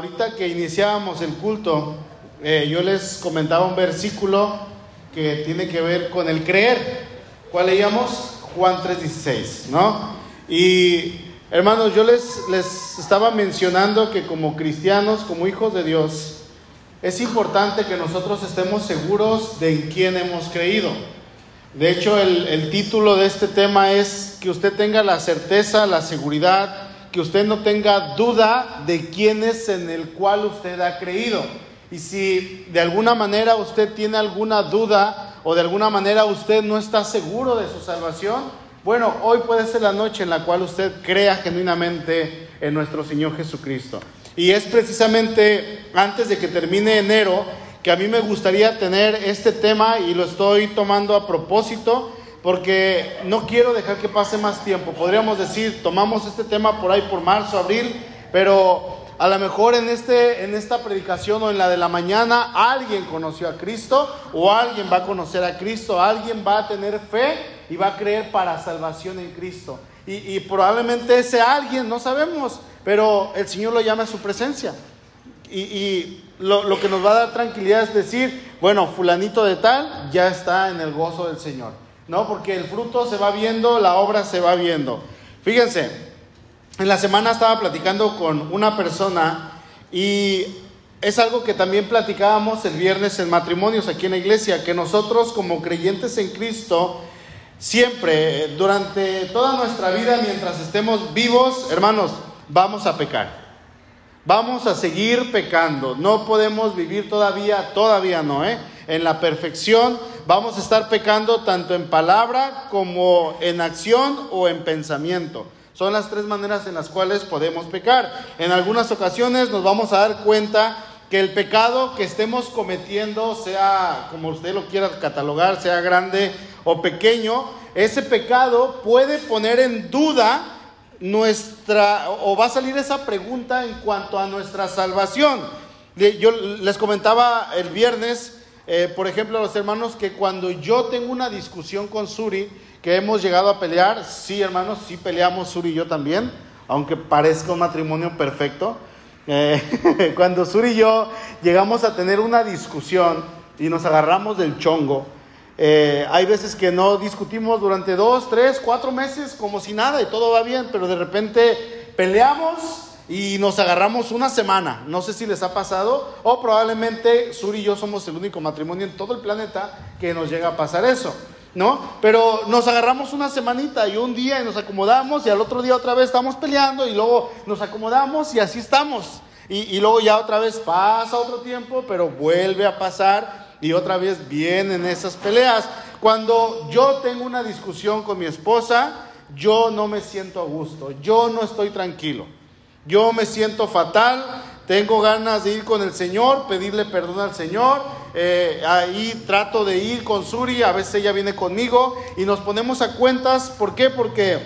ahorita que iniciábamos el culto, eh, yo les comentaba un versículo que tiene que ver con el creer. ¿Cuál leíamos? Juan 3:16, ¿no? Y hermanos, yo les, les estaba mencionando que como cristianos, como hijos de Dios, es importante que nosotros estemos seguros de en quién hemos creído. De hecho, el, el título de este tema es que usted tenga la certeza, la seguridad, que usted no tenga duda de quién es en el cual usted ha creído. Y si de alguna manera usted tiene alguna duda o de alguna manera usted no está seguro de su salvación, bueno, hoy puede ser la noche en la cual usted crea genuinamente en nuestro Señor Jesucristo. Y es precisamente antes de que termine enero que a mí me gustaría tener este tema y lo estoy tomando a propósito porque no quiero dejar que pase más tiempo. Podríamos decir, tomamos este tema por ahí por marzo, abril, pero a lo mejor en, este, en esta predicación o en la de la mañana alguien conoció a Cristo o alguien va a conocer a Cristo, alguien va a tener fe y va a creer para salvación en Cristo. Y, probablemente ese alguien, no sabemos, pero el Señor lo llama a su presencia. Y, lo, que nos va a dar tranquilidad es decir, bueno, fulanito de tal ya está en el gozo del Señor. ¿No? Porque el fruto se va viendo, la obra se va viendo. Fíjense, en la semana estaba platicando con una persona y es algo que también platicábamos el viernes en matrimonios aquí en la iglesia, que nosotros como creyentes en Cristo, siempre, durante toda nuestra vida, mientras estemos vivos, hermanos, vamos a pecar. Vamos a seguir pecando. No podemos vivir todavía, todavía no, ¿eh? En la perfección vamos a estar pecando tanto en palabra como en acción o en pensamiento. Son las tres maneras en las cuales podemos pecar. En algunas ocasiones nos vamos a dar cuenta que el pecado que estemos cometiendo, sea como usted lo quiera catalogar, sea grande o pequeño, ese pecado puede poner en duda nuestra, o va a salir esa pregunta en cuanto a nuestra salvación. Yo les comentaba el viernes, eh, por ejemplo, a los hermanos, que cuando yo tengo una discusión con Suri, que hemos llegado a pelear, sí hermanos, sí peleamos Suri y yo también, aunque parezca un matrimonio perfecto. Eh, cuando Suri y yo llegamos a tener una discusión y nos agarramos del chongo, eh, hay veces que no discutimos durante dos, tres, cuatro meses como si nada y todo va bien, pero de repente peleamos y nos agarramos una semana. No sé si les ha pasado o probablemente Suri y yo somos el único matrimonio en todo el planeta que nos llega a pasar eso. ¿no? Pero nos agarramos una semanita y un día y nos acomodamos y al otro día otra vez estamos peleando y luego nos acomodamos y así estamos. Y, luego ya otra vez pasa otro tiempo, pero vuelve a pasar y otra vez vienen esas peleas. Cuando yo tengo una discusión con mi esposa, yo no me siento a gusto, yo no estoy tranquilo, yo me siento fatal, tengo ganas de ir con el Señor, pedirle perdón al Señor. Eh, ahí trato de ir con Suri, a veces ella viene conmigo y nos ponemos a cuentas. ¿Por qué? Porque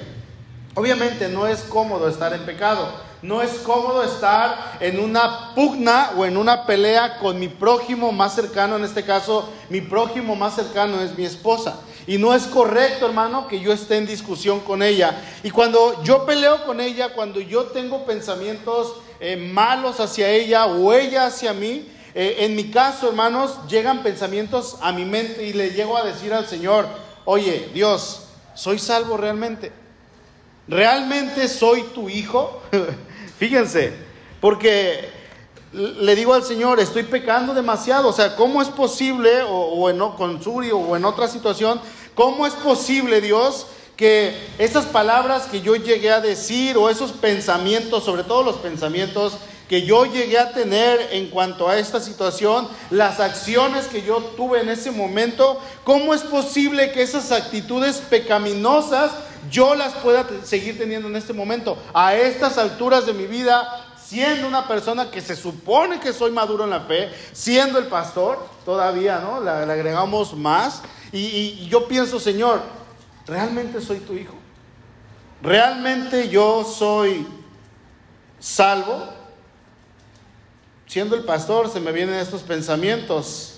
obviamente no es cómodo estar en pecado. No es cómodo estar en una pugna o en una pelea con mi prójimo más cercano. En este caso, mi prójimo más cercano es mi esposa. Y no es correcto, hermano, que yo esté en discusión con ella. Y cuando yo peleo con ella, cuando yo tengo pensamientos eh, malos hacia ella o ella hacia mí, eh, en mi caso, hermanos, llegan pensamientos a mi mente y le llego a decir al Señor, oye, Dios, ¿soy salvo realmente? ¿Realmente soy tu hijo? Fíjense, porque le digo al Señor, estoy pecando demasiado. O sea, ¿cómo es posible, o, en, con Suri o en otra situación, cómo es posible, Dios, que esas palabras que yo llegué a decir o esos pensamientos, sobre todo los pensamientos que yo llegué a tener en cuanto a esta situación, las acciones que yo tuve en ese momento, ¿cómo es posible que esas actitudes pecaminosas yo las pueda seguir teniendo en este momento? A estas alturas de mi vida, siendo una persona que se supone que soy maduro en la fe, siendo el pastor, todavía, ¿no? Le, agregamos más. Y, y yo pienso, Señor, ¿realmente soy tu hijo? ¿Realmente yo soy salvo? Siendo el pastor se me vienen estos pensamientos.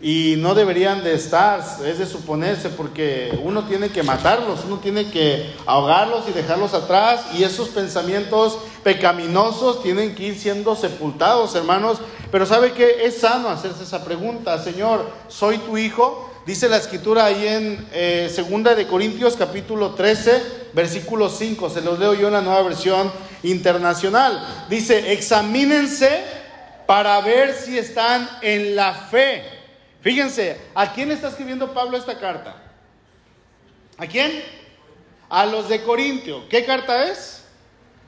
Y no deberían de estar, es de suponerse, porque uno tiene que matarlos, uno tiene que ahogarlos y dejarlos atrás, y esos pensamientos pecaminosos tienen que ir siendo sepultados, hermanos. Pero sabe que es sano hacerse esa pregunta, Señor, ¿soy tu hijo? Dice la escritura ahí en eh, Segunda de Corintios capítulo 13, versículo 5, se los leo yo en la nueva versión internacional. Dice, examínense para ver si están en la fe. Fíjense, ¿a quién está escribiendo Pablo esta carta? ¿A quién? A los de Corintio. ¿Qué carta es?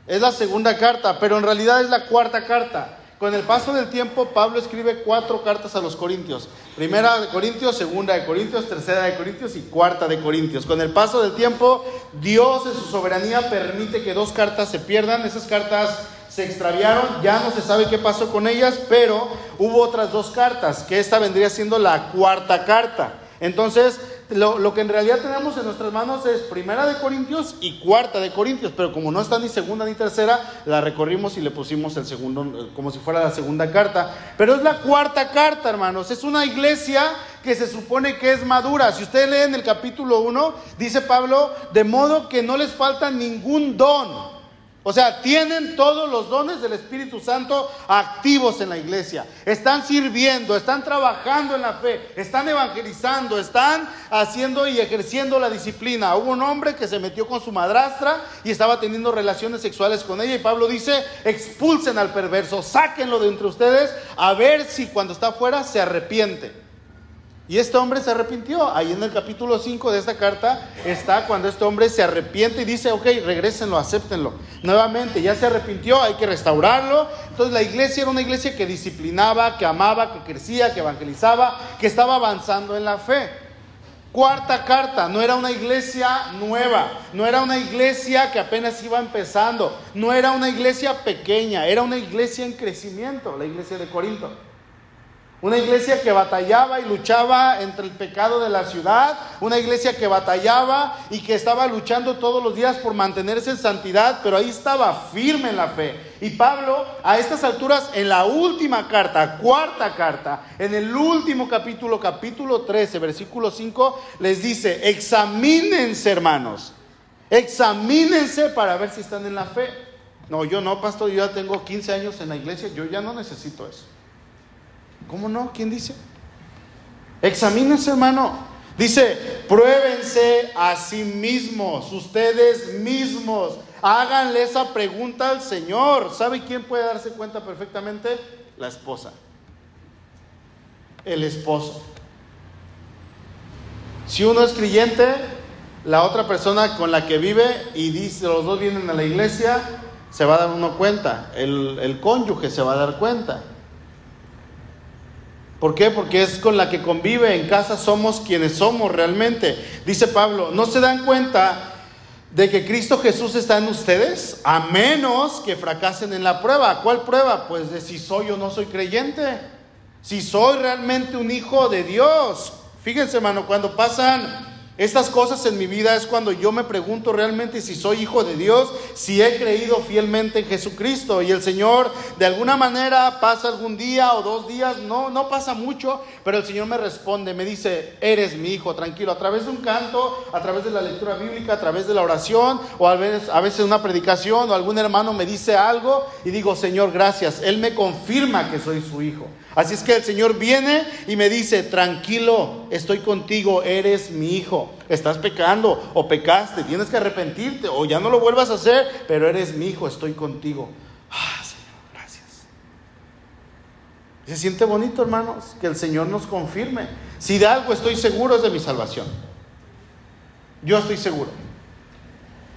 Es la segunda carta, pero en realidad es la cuarta carta. Con el paso del tiempo, Pablo escribe cuatro cartas a los Corintios. Primera de Corintios, segunda de Corintios, tercera de Corintios y cuarta de Corintios. Con el paso del tiempo, Dios en su soberanía permite que dos cartas se pierdan. Esas cartas se extraviaron, ya no se sabe qué pasó con ellas, pero hubo otras dos cartas, que esta vendría siendo la cuarta carta. Entonces, lo, que en realidad tenemos en nuestras manos es primera de Corintios y cuarta de Corintios, pero como no está ni segunda ni tercera, la recorrimos y le pusimos el segundo, como si fuera la segunda carta. Pero es la cuarta carta, hermanos. Es una iglesia que se supone que es madura. Si ustedes leen el capítulo 1, dice Pablo, de modo que no les falta ningún don. O sea, tienen todos los dones del Espíritu Santo activos en la iglesia. Están sirviendo, están trabajando en la fe, están evangelizando, están haciendo y ejerciendo la disciplina. Hubo un hombre que se metió con su madrastra y estaba teniendo relaciones sexuales con ella y Pablo dice, expulsen al perverso, sáquenlo de entre ustedes a ver si cuando está afuera se arrepiente. Y este hombre se arrepintió. Ahí en el capítulo 5 de esta carta está cuando este hombre se arrepiente y dice, ok, regrésenlo, acéptenlo. Nuevamente, ya se arrepintió, hay que restaurarlo. Entonces la iglesia era una iglesia que disciplinaba, que amaba, que crecía, que evangelizaba, que estaba avanzando en la fe. Cuarta carta, no era una iglesia nueva, no era una iglesia que apenas iba empezando, no era una iglesia pequeña, era una iglesia en crecimiento, la iglesia de Corinto. Una iglesia que batallaba y luchaba entre el pecado de la ciudad. Una iglesia que batallaba y que estaba luchando todos los días por mantenerse en santidad, pero ahí estaba firme en la fe. Y Pablo, a estas alturas, en la última carta, cuarta carta, en el último capítulo, capítulo 13, versículo 5, les dice, examínense hermanos, examínense para ver si están en la fe. No, yo no, pastor, yo ya tengo 15 años en la iglesia, yo ya no necesito eso. ¿Cómo no? ¿Quién dice? Examínense, hermano. Dice, pruébense a sí mismos, ustedes mismos. Háganle esa pregunta al Señor. ¿Sabe quién puede darse cuenta perfectamente? La esposa. El esposo. Si uno es creyente, la otra persona con la que vive y dice, los dos vienen a la iglesia, se va a dar uno cuenta. El, el cónyuge se va a dar cuenta. ¿Por qué? Porque es con la que convive en casa, somos quienes somos realmente. Dice Pablo, ¿no se dan cuenta de que Cristo Jesús está en ustedes? A menos que fracasen en la prueba. ¿Cuál prueba? Pues de si soy o no soy creyente. Si soy realmente un hijo de Dios. Fíjense, hermano, cuando pasan estas cosas en mi vida es cuando yo me pregunto realmente si soy hijo de Dios, si he creído fielmente en Jesucristo. Y el Señor de alguna manera pasa algún día o dos días, no, no pasa mucho, pero el Señor me responde, me dice, eres mi hijo, tranquilo, a través de un canto, a través de la lectura bíblica, a través de la oración o a veces, a veces una predicación o algún hermano me dice algo y digo, Señor, gracias, Él me confirma que soy su hijo. Así es que el Señor viene y me dice, tranquilo, estoy contigo, eres mi hijo. Estás pecando o pecaste, tienes que arrepentirte o ya no lo vuelvas a hacer, pero eres mi hijo, estoy contigo. Ah, Señor, gracias. Se siente bonito, hermanos, que el Señor nos confirme. Si de algo estoy seguro es de mi salvación. Yo estoy seguro.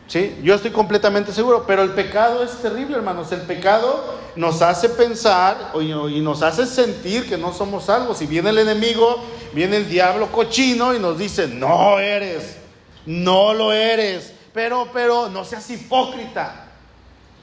¿Sí? Yo estoy completamente seguro, pero el pecado es terrible, hermanos. El pecado nos hace pensar y nos hace sentir que no somos salvos. Y viene el enemigo, viene el diablo cochino y nos dice, no eres, no lo eres, pero, pero, no seas hipócrita.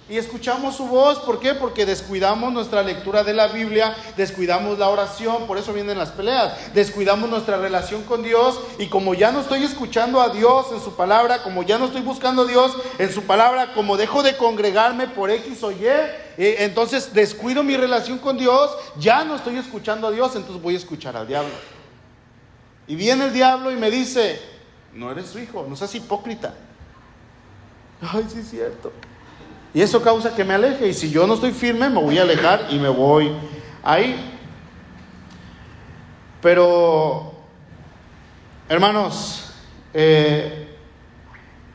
Y escuchamos su voz, ¿por qué? Porque descuidamos nuestra lectura de la Biblia, descuidamos la oración, por eso vienen las peleas, descuidamos nuestra relación con Dios y como ya no estoy escuchando a Dios en su palabra, como ya no estoy buscando a Dios en su palabra, como dejo de congregarme por X o Y, eh, entonces descuido mi relación con Dios, ya no estoy escuchando a Dios, entonces voy a escuchar al diablo. Y viene el diablo y me dice, no eres su hijo, no seas hipócrita. Ay, sí es cierto. Y eso causa que me aleje. Y si yo no estoy firme, me voy a alejar y me voy ahí. Pero, hermanos, eh,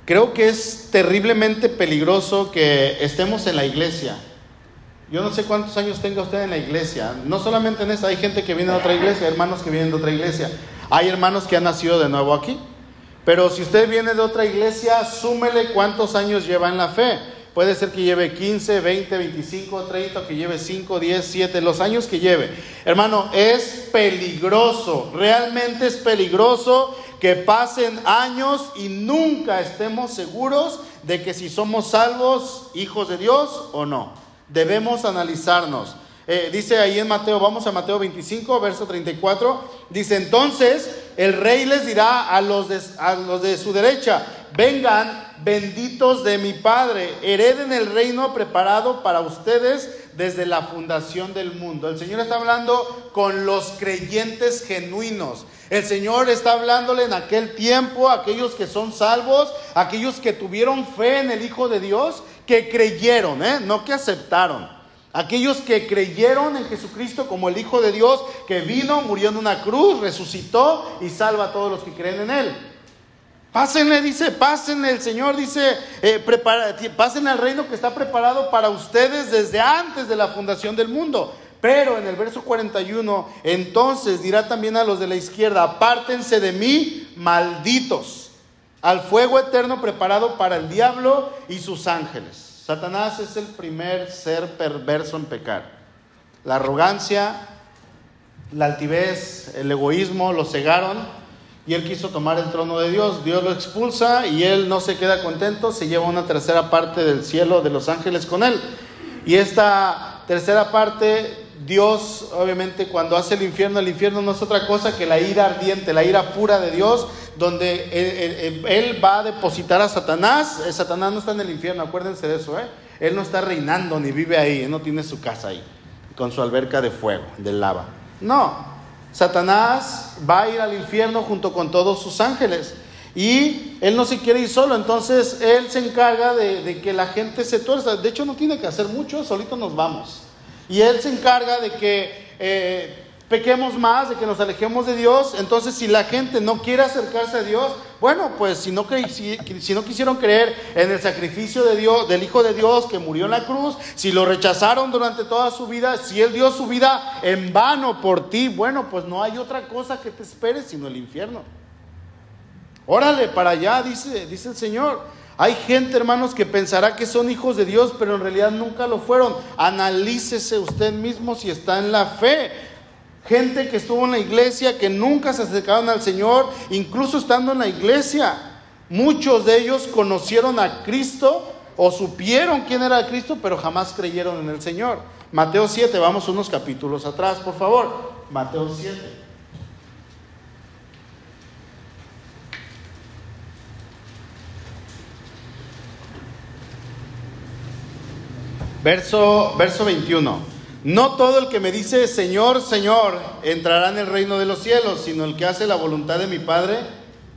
creo que es terriblemente peligroso que estemos en la iglesia. Yo no sé cuántos años tenga usted en la iglesia. No solamente en esta, hay gente que viene de otra iglesia, hermanos que vienen de otra iglesia. Hay hermanos que han nacido de nuevo aquí. Pero si usted viene de otra iglesia, súmele cuántos años lleva en la fe. Puede ser que lleve 15, 20, 25, 30, que lleve 5, 10, 7, los años que lleve. Hermano, es peligroso, realmente es peligroso que pasen años y nunca estemos seguros de que si somos salvos, hijos de Dios o no. Debemos analizarnos. Eh, dice ahí en Mateo, vamos a Mateo 25, verso 34, dice entonces el rey les dirá a los de, a los de su derecha, vengan benditos de mi Padre, hereden el reino preparado para ustedes desde la fundación del mundo. El Señor está hablando con los creyentes genuinos. El Señor está hablándole en aquel tiempo a aquellos que son salvos, aquellos que tuvieron fe en el Hijo de Dios, que creyeron, ¿eh? no que aceptaron. Aquellos que creyeron en Jesucristo como el Hijo de Dios, que vino, murió en una cruz, resucitó y salva a todos los que creen en Él. Pásenle, dice, pásenle, el Señor dice, eh, pásenle al reino que está preparado para ustedes desde antes de la fundación del mundo. Pero en el verso 41, entonces dirá también a los de la izquierda, apártense de mí, malditos, al fuego eterno preparado para el diablo y sus ángeles. Satanás es el primer ser perverso en pecar. La arrogancia, la altivez, el egoísmo lo cegaron y él quiso tomar el trono de Dios. Dios lo expulsa y él no se queda contento, se lleva una tercera parte del cielo de los ángeles con él. Y esta tercera parte, Dios obviamente cuando hace el infierno, el infierno no es otra cosa que la ira ardiente, la ira pura de Dios donde él, va a depositar a Satanás. Eh, Satanás no está en el infierno, acuérdense de eso, ¿eh? Él no está reinando ni vive ahí, él no tiene su casa ahí, con su alberca de fuego, de lava. No, Satanás va a ir al infierno junto con todos sus ángeles. Y él no se quiere ir solo, entonces él se encarga de, que la gente se tuerza. De hecho, no tiene que hacer mucho, solito nos vamos. Y él se encarga de que eh, pequemos más, de que nos alejemos de Dios. Entonces, si la gente no quiere acercarse a Dios, bueno, pues si no, si, no quisieron creer en el sacrificio de Dios, del Hijo de Dios que murió en la cruz, si lo rechazaron durante toda su vida, si Él dio su vida en vano por ti, bueno, pues no hay otra cosa que te espere sino el infierno. Órale, para allá, dice, dice el Señor. Hay gente, hermanos, que pensará que son hijos de Dios, pero en realidad nunca lo fueron. Analícese usted mismo si está en la fe. Gente que estuvo en la iglesia, que nunca se acercaron al Señor, incluso estando en la iglesia. Muchos de ellos conocieron a Cristo o supieron quién era Cristo, pero jamás creyeron en el Señor. Mateo 7, vamos unos capítulos atrás, por favor. Mateo 7. Verso, verso 21. No todo el que me dice Señor, Señor entrará en el reino de los cielos, sino el que hace la voluntad de mi Padre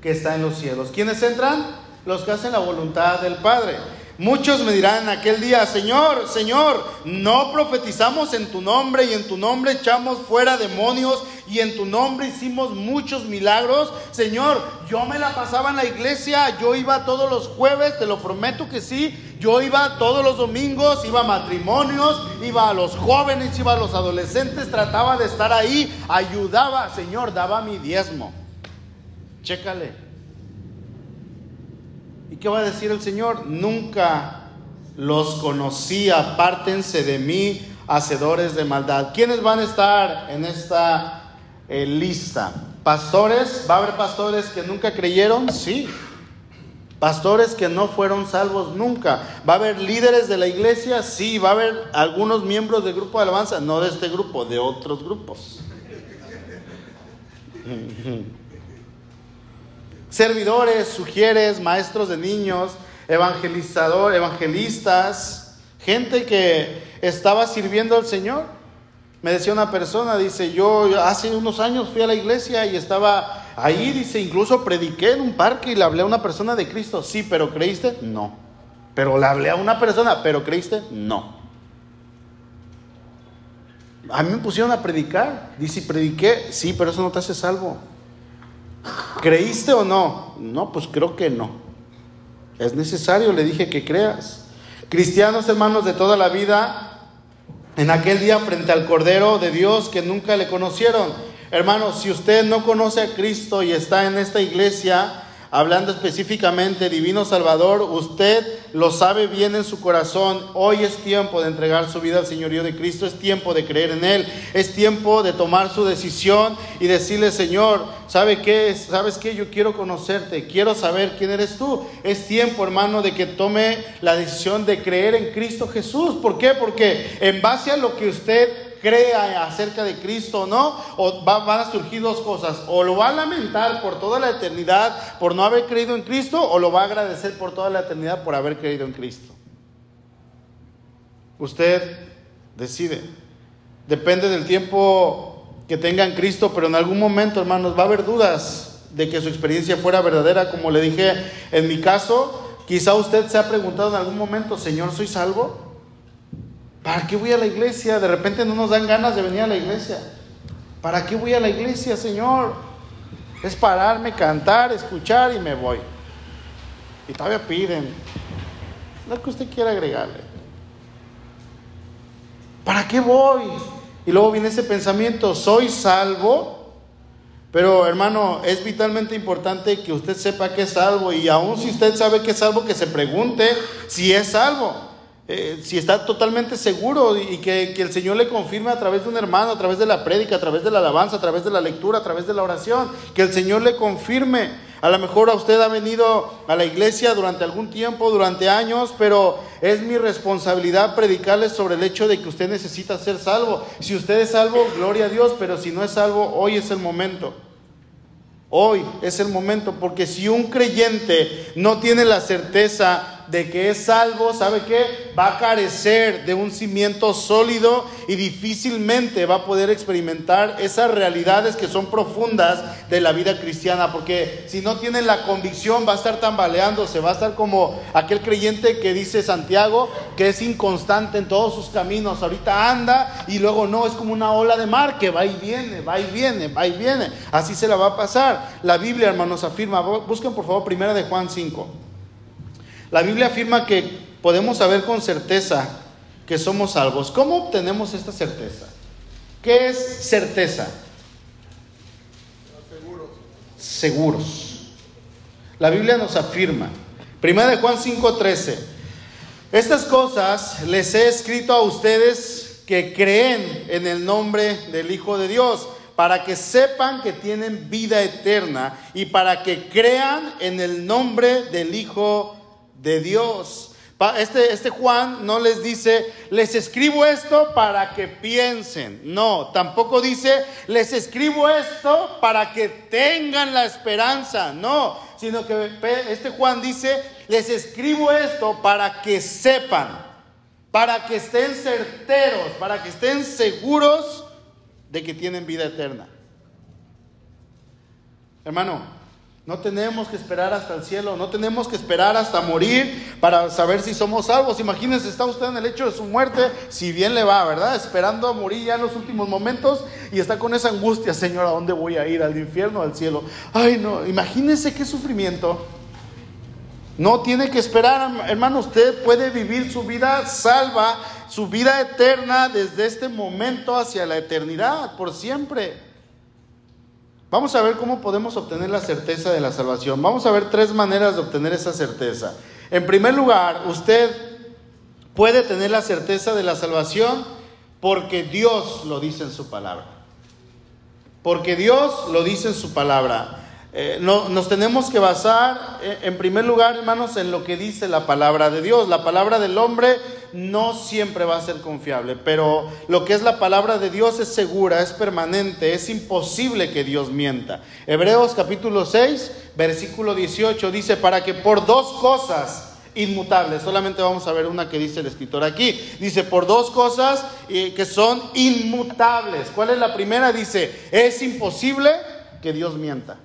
que está en los cielos. ¿Quiénes entran? Los que hacen la voluntad del Padre. Muchos me dirán aquel día, Señor, Señor, no profetizamos en tu nombre y en tu nombre echamos fuera demonios y en tu nombre hicimos muchos milagros. Señor, yo me la pasaba en la iglesia, yo iba todos los jueves, te lo prometo que sí, yo iba todos los domingos, iba a matrimonios, iba a los jóvenes, iba a los adolescentes, trataba de estar ahí, ayudaba, Señor, daba mi diezmo. Chécale. ¿Y qué va a decir el Señor? Nunca los conocí, apártense de mí, hacedores de maldad. ¿Quiénes van a estar en esta eh, lista? ¿Pastores? ¿Va a haber pastores que nunca creyeron? Sí. Pastores que no fueron salvos nunca. ¿Va a haber líderes de la iglesia? Sí. ¿Va a haber algunos miembros del grupo de alabanza? No de este grupo, de otros grupos. servidores, sugieres, maestros de niños, evangelizador, evangelistas, gente que estaba sirviendo al Señor. Me decía una persona, dice, yo hace unos años fui a la iglesia y estaba ahí dice, incluso prediqué en un parque y le hablé a una persona de Cristo. Sí, pero ¿creíste? No. Pero le hablé a una persona, pero ¿creíste? No. A mí me pusieron a predicar. Dice, prediqué, sí, pero eso no te hace salvo. ¿Creíste o no? No, pues creo que no. Es necesario, le dije que creas. Cristianos hermanos de toda la vida, en aquel día frente al Cordero de Dios que nunca le conocieron. Hermanos, si usted no conoce a Cristo y está en esta iglesia, hablando específicamente, Divino Salvador, usted lo sabe bien en su corazón. Hoy es tiempo de entregar su vida al Señorío de Cristo, es tiempo de creer en Él, es tiempo de tomar su decisión y decirle, Señor, ¿sabe qué? ¿Sabes qué? Yo quiero conocerte, quiero saber quién eres tú. Es tiempo, hermano, de que tome la decisión de creer en Cristo Jesús. ¿Por qué? Porque en base a lo que usted crea acerca de Cristo o no, o van a surgir dos cosas. O lo va a lamentar por toda la eternidad por no haber creído en Cristo, o lo va a agradecer por toda la eternidad por haber creído en Cristo. Usted decide. Depende del tiempo que tenga en Cristo, pero en algún momento, hermanos, va a haber dudas de que su experiencia fuera verdadera. Como le dije, en mi caso, quizá usted se ha preguntado en algún momento, Señor, ¿soy salvo? ¿Para qué voy a la iglesia? De repente no nos dan ganas de venir a la iglesia. ¿Para qué voy a la iglesia, Señor? Es pararme, cantar, escuchar y me voy. Y todavía piden lo que usted quiera agregarle. ¿Para qué voy? Y luego viene ese pensamiento, ¿soy salvo? Pero hermano, es vitalmente importante que usted sepa que es salvo y aun si usted sabe que es salvo, que se pregunte si es salvo. Eh, si está totalmente seguro y que, el Señor le confirme a través de un hermano, a través de la prédica, a través de la alabanza, a través de la lectura, a través de la oración, que el Señor le confirme. A lo mejor a usted ha venido a la iglesia durante algún tiempo, durante años, pero es mi responsabilidad predicarle sobre el hecho de que usted necesita ser salvo. Si usted es salvo, gloria a Dios, pero si no es salvo, hoy es el momento. Hoy es el momento, porque si un creyente no tiene la certeza de que es salvo, ¿sabe qué? Va a carecer de un cimiento sólido y difícilmente va a poder experimentar esas realidades que son profundas de la vida cristiana, porque si no tiene la convicción va a estar tambaleándose, va a estar como aquel creyente que dice Santiago, que es inconstante en todos sus caminos, ahorita anda y luego no, es como una ola de mar que va y viene, va y viene, va y viene, así se la va a pasar. La Biblia, hermanos, afirma, busquen por favor primera de Juan 5. La Biblia afirma que podemos saber con certeza que somos salvos. ¿Cómo obtenemos esta certeza? ¿Qué es certeza? Seguros. Seguros. La Biblia nos afirma. Primera de Juan 5:13. Estas cosas les he escrito a ustedes que creen en el nombre del Hijo de Dios, para que sepan que tienen vida eterna y para que crean en el nombre del Hijo de Dios. Este, este Juan no les dice, les escribo esto para que piensen. No, tampoco dice, les escribo esto para que tengan la esperanza. No, sino que este Juan dice, les escribo esto para que sepan, para que estén certeros, para que estén seguros de que tienen vida eterna. Hermano, no tenemos que esperar hasta el cielo, no tenemos que esperar hasta morir para saber si somos salvos. Imagínense, está usted en el hecho de su muerte, si bien le va, ¿verdad? Esperando a morir ya en los últimos momentos y está con esa angustia, Señor, ¿a dónde voy a ir? ¿Al infierno o al cielo? Ay, no, imagínense qué sufrimiento. No tiene que esperar, hermano, usted puede vivir su vida salva, su vida eterna desde este momento hacia la eternidad, por siempre. Vamos a ver cómo podemos obtener la certeza de la salvación. Vamos a ver tres maneras de obtener esa certeza. En primer lugar, usted puede tener la certeza de la salvación porque Dios lo dice en su palabra. Porque Dios lo dice en su palabra. Eh, no, nos tenemos que basar, eh, en primer lugar, hermanos, en lo que dice la palabra de Dios. La palabra del hombre no siempre va a ser confiable, pero lo que es la palabra de Dios es segura, es permanente, es imposible que Dios mienta. Hebreos capítulo 6, versículo 18 dice, para que por dos cosas inmutables, solamente vamos a ver una que dice el escritor aquí, dice, por dos cosas eh, que son inmutables. ¿Cuál es la primera? Dice, es imposible que Dios mienta.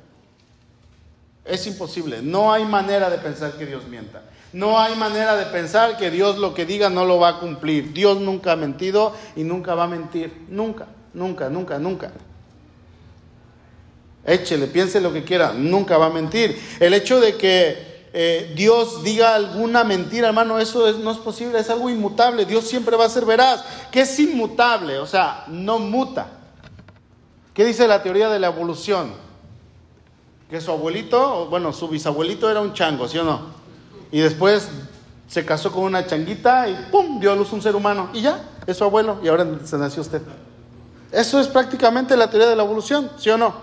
Es imposible. No hay manera de pensar que Dios mienta. No hay manera de pensar que Dios lo que diga no lo va a cumplir. Dios nunca ha mentido y nunca va a mentir. Nunca, nunca, nunca, nunca. Échele, piense lo que quiera, nunca va a mentir. El hecho de que eh, Dios diga alguna mentira, hermano, eso no es posible, es algo inmutable. Dios siempre va a ser veraz. ¿Qué es inmutable? O sea, no muta. ¿Qué dice la teoría de la evolución? Que su abuelito, bueno, su bisabuelito era un chango, ¿sí o no? Y después se casó con una changuita y ¡pum! dio a luz un ser humano. Y ya, es su abuelo y ahora se nació usted. Eso es prácticamente la teoría de la evolución, ¿sí o no?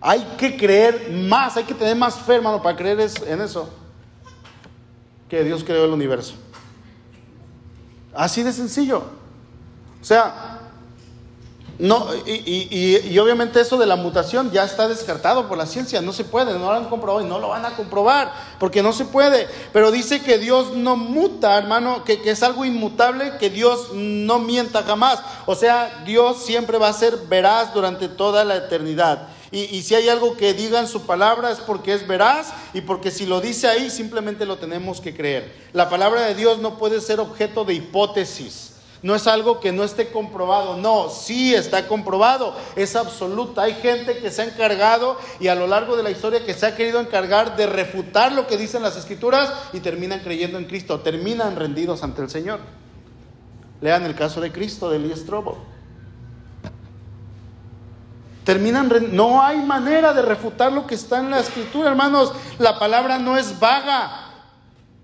Hay que creer más, hay que tener más fe, hermano, para creer en eso. Que Dios creó el universo. Así de sencillo. O sea, no, y, obviamente eso de la mutación ya está descartado por la ciencia, no se puede, no lo han comprobado y no lo van a comprobar, porque no se puede. Pero dice que Dios no muta, hermano, que, que es algo inmutable, que Dios no mienta jamás. O sea, Dios siempre va a ser veraz durante toda la eternidad. Y, y, si hay algo que diga en su palabra es porque es veraz y porque si lo dice ahí simplemente lo tenemos que creer. La palabra de Dios no puede ser objeto de hipótesis. No es algo que no esté comprobado, no, sí está comprobado, es absoluta. Hay gente que se ha encargado y a lo largo de la historia que se ha querido encargar de refutar lo que dicen las escrituras y terminan creyendo en Cristo, terminan rendidos ante el Señor. Lean el caso de Cristo, de Elías Trobo. Terminan, no hay manera de refutar lo que está en la escritura, hermanos. La palabra no es vaga.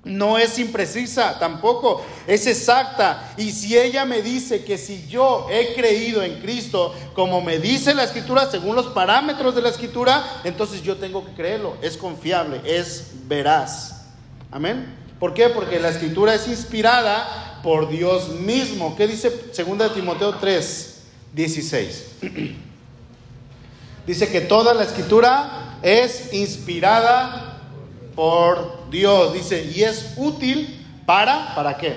No es imprecisa tampoco, es exacta. Y si ella me dice que si yo he creído en Cristo, como me dice la escritura, según los parámetros de la escritura, entonces yo tengo que creerlo. Es confiable, es veraz. Amén. ¿Por qué? Porque la escritura es inspirada por Dios mismo. ¿Qué dice 2 Timoteo 3, 16? dice que toda la escritura es inspirada por Dios. Dice, y es útil para, ¿para qué?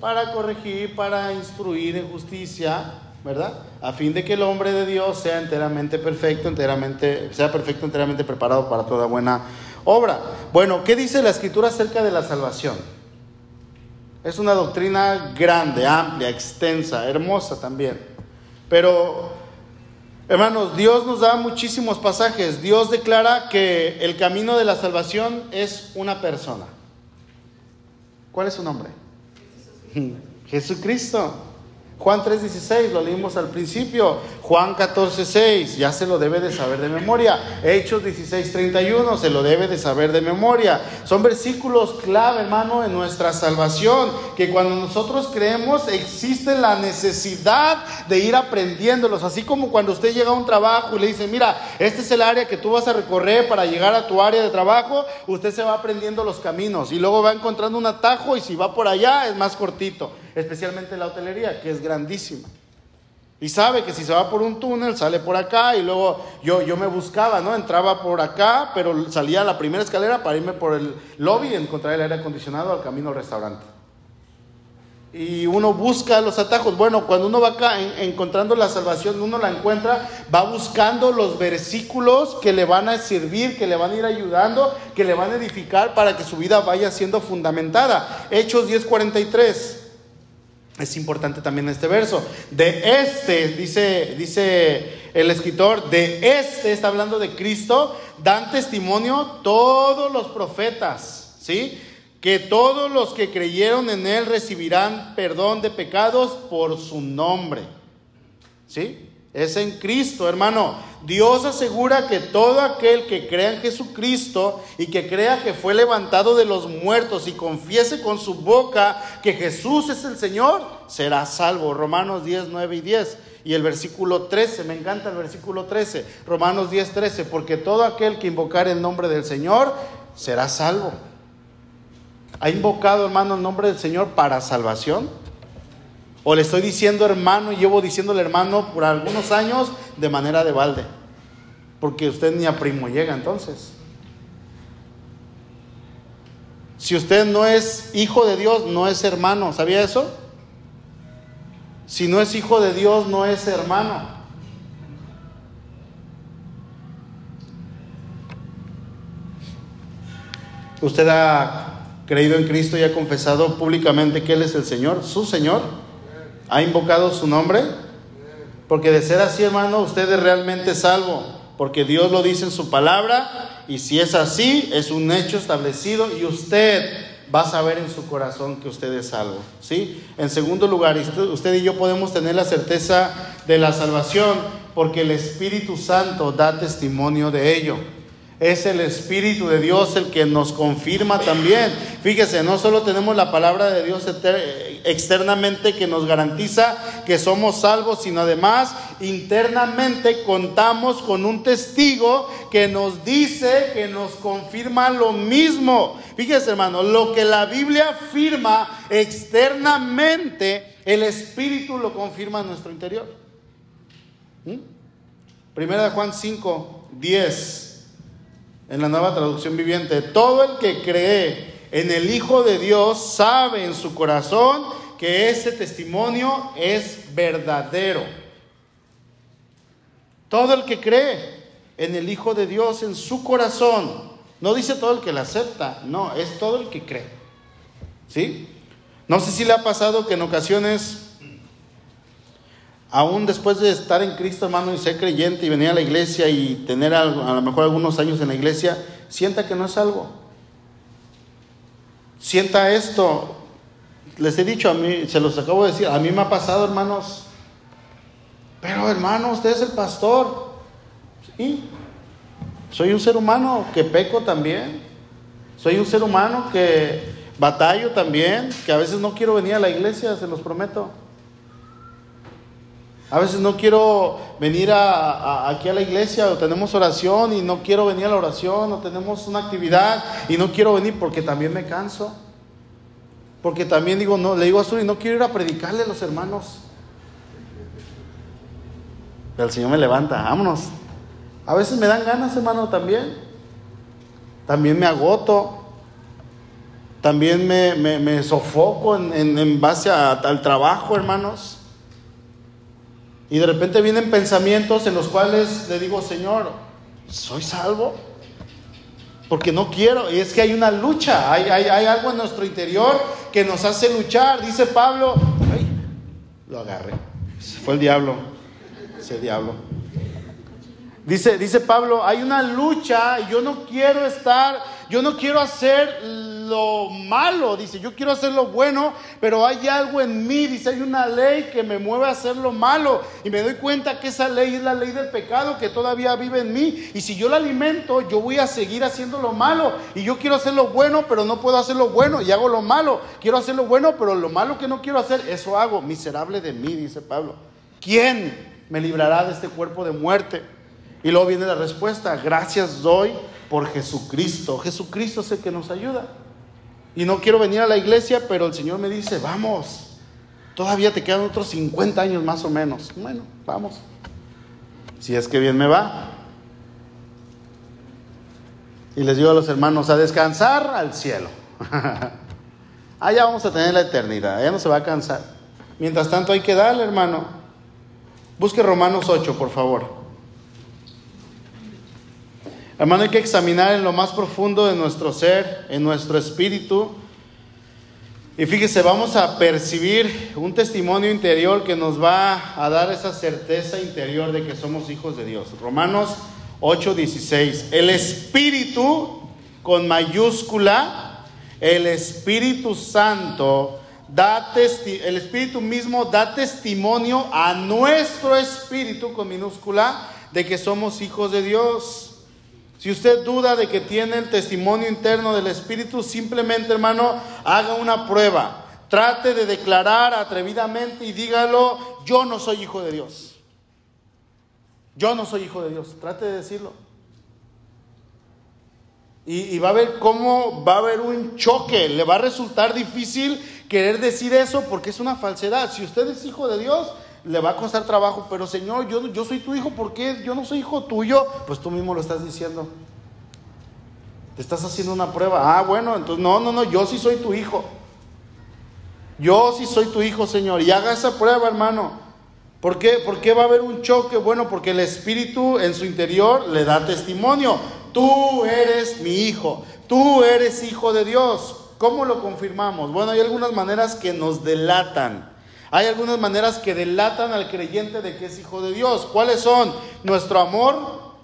Para corregir, para instruir en justicia, ¿verdad? A fin de que el hombre de Dios sea enteramente perfecto, enteramente, sea perfecto, enteramente preparado para toda buena obra. Bueno, ¿qué dice la escritura acerca de la salvación? Es una doctrina grande, amplia, extensa, hermosa también. Pero Hermanos, Dios nos da muchísimos pasajes. Dios declara que el camino de la salvación es una persona. ¿Cuál es su nombre? Jesucristo. Juan 3:16, lo leímos al principio. Juan 14:6, ya se lo debe de saber de memoria. Hechos 16:31, se lo debe de saber de memoria. Son versículos clave, hermano, en nuestra salvación, que cuando nosotros creemos existe la necesidad de ir aprendiéndolos. Así como cuando usted llega a un trabajo y le dice, mira, este es el área que tú vas a recorrer para llegar a tu área de trabajo, usted se va aprendiendo los caminos y luego va encontrando un atajo y si va por allá es más cortito especialmente la hotelería, que es grandísima. Y sabe que si se va por un túnel, sale por acá y luego yo, yo me buscaba, ¿no? Entraba por acá, pero salía a la primera escalera para irme por el lobby y encontrar el aire acondicionado al camino al restaurante. Y uno busca los atajos. Bueno, cuando uno va acá encontrando la salvación, uno la encuentra, va buscando los versículos que le van a servir, que le van a ir ayudando, que le van a edificar para que su vida vaya siendo fundamentada. Hechos 10:43. Es importante también este verso. De este, dice, dice el escritor, de este está hablando de Cristo, dan testimonio todos los profetas, ¿sí? Que todos los que creyeron en Él recibirán perdón de pecados por su nombre, ¿sí? Es en Cristo, hermano. Dios asegura que todo aquel que crea en Jesucristo y que crea que fue levantado de los muertos y confiese con su boca que Jesús es el Señor, será salvo. Romanos 10, 9 y 10. Y el versículo 13, me encanta el versículo 13, Romanos 10, 13, porque todo aquel que invocar el nombre del Señor será salvo. ¿Ha invocado, hermano, el nombre del Señor para salvación? O le estoy diciendo hermano y llevo diciéndole hermano por algunos años de manera de balde. Porque usted ni a primo llega entonces. Si usted no es hijo de Dios, no es hermano. ¿Sabía eso? Si no es hijo de Dios, no es hermano. Usted ha creído en Cristo y ha confesado públicamente que Él es el Señor, su Señor. Ha invocado su nombre. Porque de ser así, hermano, usted es realmente salvo. Porque Dios lo dice en su palabra. Y si es así, es un hecho establecido. Y usted va a saber en su corazón que usted es salvo. ¿sí? En segundo lugar, usted y yo podemos tener la certeza de la salvación porque el Espíritu Santo da testimonio de ello. Es el Espíritu de Dios el que nos confirma también. Fíjese, no solo tenemos la palabra de Dios externamente que nos garantiza que somos salvos, sino además internamente contamos con un testigo que nos dice, que nos confirma lo mismo. Fíjese hermano, lo que la Biblia afirma externamente, el Espíritu lo confirma en nuestro interior. ¿Mm? Primera de Juan 5, 10 en la nueva traducción viviente, todo el que cree en el Hijo de Dios sabe en su corazón que ese testimonio es verdadero. Todo el que cree en el Hijo de Dios en su corazón, no dice todo el que le acepta, no, es todo el que cree. ¿Sí? No sé si le ha pasado que en ocasiones aún después de estar en Cristo, hermano, y ser creyente y venir a la iglesia y tener a, lo mejor algunos años en la iglesia, sienta que no es algo. Sienta esto. Les he dicho a mí, se los acabo de decir, a mí me ha pasado, hermanos. Pero, hermano, usted es el pastor. Sí. Soy un ser humano que peco también. Soy un ser humano que batallo también, que a veces no quiero venir a la iglesia, se los prometo. A veces no quiero venir aquí a la iglesia o tenemos oración y no quiero venir a la oración o tenemos una actividad y no quiero venir porque también me canso. Porque también digo, no, le digo a Suri, no quiero ir a predicarle a los hermanos. Pero el Señor me levanta, vámonos. A veces me dan ganas, hermano, también. También me agoto. También me, sofoco en, base al trabajo, hermanos. Y de repente vienen pensamientos en los cuales le digo, Señor, ¿soy salvo? Porque no quiero. Y es que hay una lucha, hay, hay, algo en nuestro interior que nos hace luchar. Dice Pablo, ay, lo agarré. Fue el diablo, ese diablo. Dice, dice Pablo, hay una lucha y yo no quiero estar, yo no quiero hacer lo malo, dice, yo quiero hacer lo bueno, pero hay algo en mí, dice, hay una ley que me mueve a hacer lo malo. Y me doy cuenta que esa ley es la ley del pecado que todavía vive en mí. Y si yo la alimento, yo voy a seguir haciendo lo malo. Y yo quiero hacer lo bueno, pero no puedo hacer lo bueno y hago lo malo, quiero hacer lo bueno, pero lo malo que no quiero hacer, eso hago, miserable de mí, dice Pablo. ¿Quién me librará de este cuerpo de muerte? Y luego viene la respuesta, gracias doy por Jesucristo. Jesucristo es el que nos ayuda y no quiero venir a la iglesia, pero el Señor me dice, vamos, todavía te quedan otros 50 años más o menos. Bueno, vamos. Si es que bien me va. Y les digo a los hermanos, a descansar al cielo. Allá vamos a tener la eternidad, allá no se va a cansar. Mientras tanto hay que darle, hermano. Busque Romanos 8, por favor. Hermano, hay que examinar en lo más profundo de nuestro ser, en nuestro espíritu. Y fíjese, vamos a percibir un testimonio interior que nos va a dar esa certeza interior de que somos hijos de Dios. Romanos 8:16. El espíritu con mayúscula, el Espíritu Santo da el Espíritu mismo da testimonio a nuestro espíritu con minúscula de que somos hijos de Dios. Si usted duda de que tiene el testimonio interno del Espíritu, simplemente, hermano, haga una prueba. Trate de declarar atrevidamente y dígalo, yo no soy hijo de Dios. Yo no soy hijo de Dios. Trate de decirlo. Y, va a ver cómo va a haber un choque. Le va a resultar difícil querer decir eso porque es una falsedad. Si usted es hijo de Dios, le va a costar trabajo, pero Señor, yo, yo soy tu hijo, ¿por qué yo no soy hijo tuyo? Pues tú mismo lo estás diciendo. Te estás haciendo una prueba. Ah, bueno, entonces no, no, no, yo sí soy tu hijo. Yo sí soy tu hijo, Señor. Y haga esa prueba, hermano. ¿Por qué? ¿Por qué va a haber un choque? Bueno, porque el Espíritu en su interior le da testimonio. Tú eres mi hijo. tú eres hijo de Dios. ¿Cómo lo confirmamos? Bueno, hay algunas maneras que nos delatan. Hay algunas maneras que delatan al creyente de que es hijo de Dios. ¿Cuáles son? Nuestro amor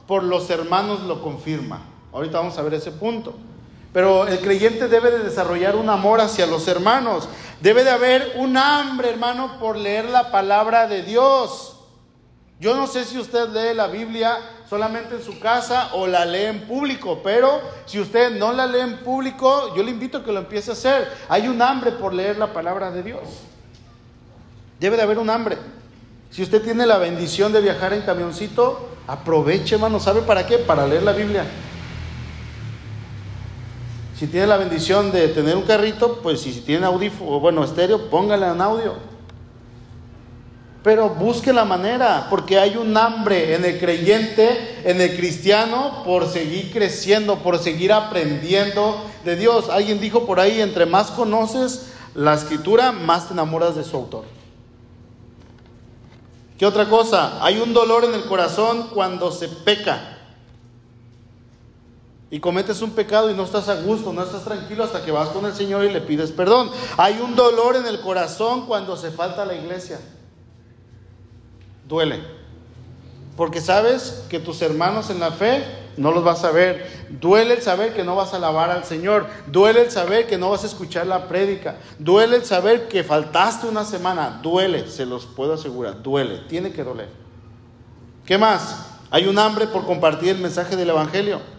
por los hermanos lo confirma. Ahorita vamos a ver ese punto. Pero el creyente debe de desarrollar un amor hacia los hermanos. Debe de haber un hambre, hermano, por leer la palabra de Dios. Yo no sé si usted lee la Biblia solamente en su casa o la lee en público, pero si usted no la lee en público, yo le invito a que lo empiece a hacer. Hay un hambre por leer la palabra de Dios. Debe de haber un hambre. Si usted tiene la bendición de viajar en camioncito, aproveche, hermano. ¿Sabe para qué? Para leer la Biblia. Si tiene la bendición de tener un carrito, pues si tiene audífono, bueno, estéreo, póngale en audio. Pero busque la manera, porque hay un hambre en el creyente, en el cristiano, por seguir creciendo, por seguir aprendiendo de Dios. Alguien dijo por ahí, entre más conoces la escritura, más te enamoras de su autor. ¿Qué otra cosa? Hay un dolor en el corazón cuando se peca y cometes un pecado y no estás a gusto, no estás tranquilo hasta que vas con el Señor y le pides perdón. Hay un dolor en el corazón cuando se falta a la iglesia. Duele. Porque sabes que tus hermanos en la fe no los vas a ver. Duele el saber que no vas a alabar al Señor. Duele el saber que no vas a escuchar la prédica. Duele el saber que faltaste una semana. Duele, se los puedo asegurar. Duele, tiene que doler. ¿Qué más? Hay un hambre por compartir el mensaje del Evangelio.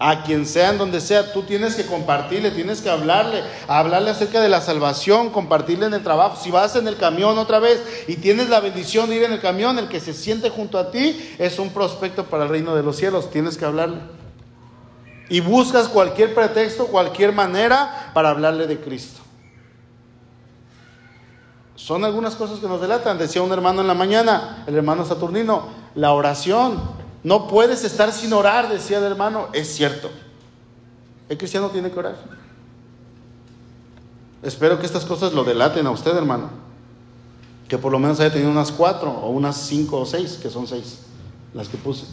A quien sea, en donde sea, tú tienes que compartirle, tienes que hablarle, hablarle acerca de la salvación, compartirle en el trabajo. Si vas en el camión otra vez y tienes la bendición de ir en el camión, el que se siente junto a ti es un prospecto para el reino de los cielos, tienes que hablarle. Y buscas cualquier pretexto, cualquier manera para hablarle de Cristo. Son algunas cosas que nos delatan. Decía un hermano en la mañana, el hermano Saturnino, la oración. No puedes estar sin orar, decía el hermano. Es cierto. El cristiano tiene que orar. Espero que estas cosas lo delaten a usted, hermano. Que por lo menos haya tenido unas cuatro o unas cinco o seis, que son seis las que puse.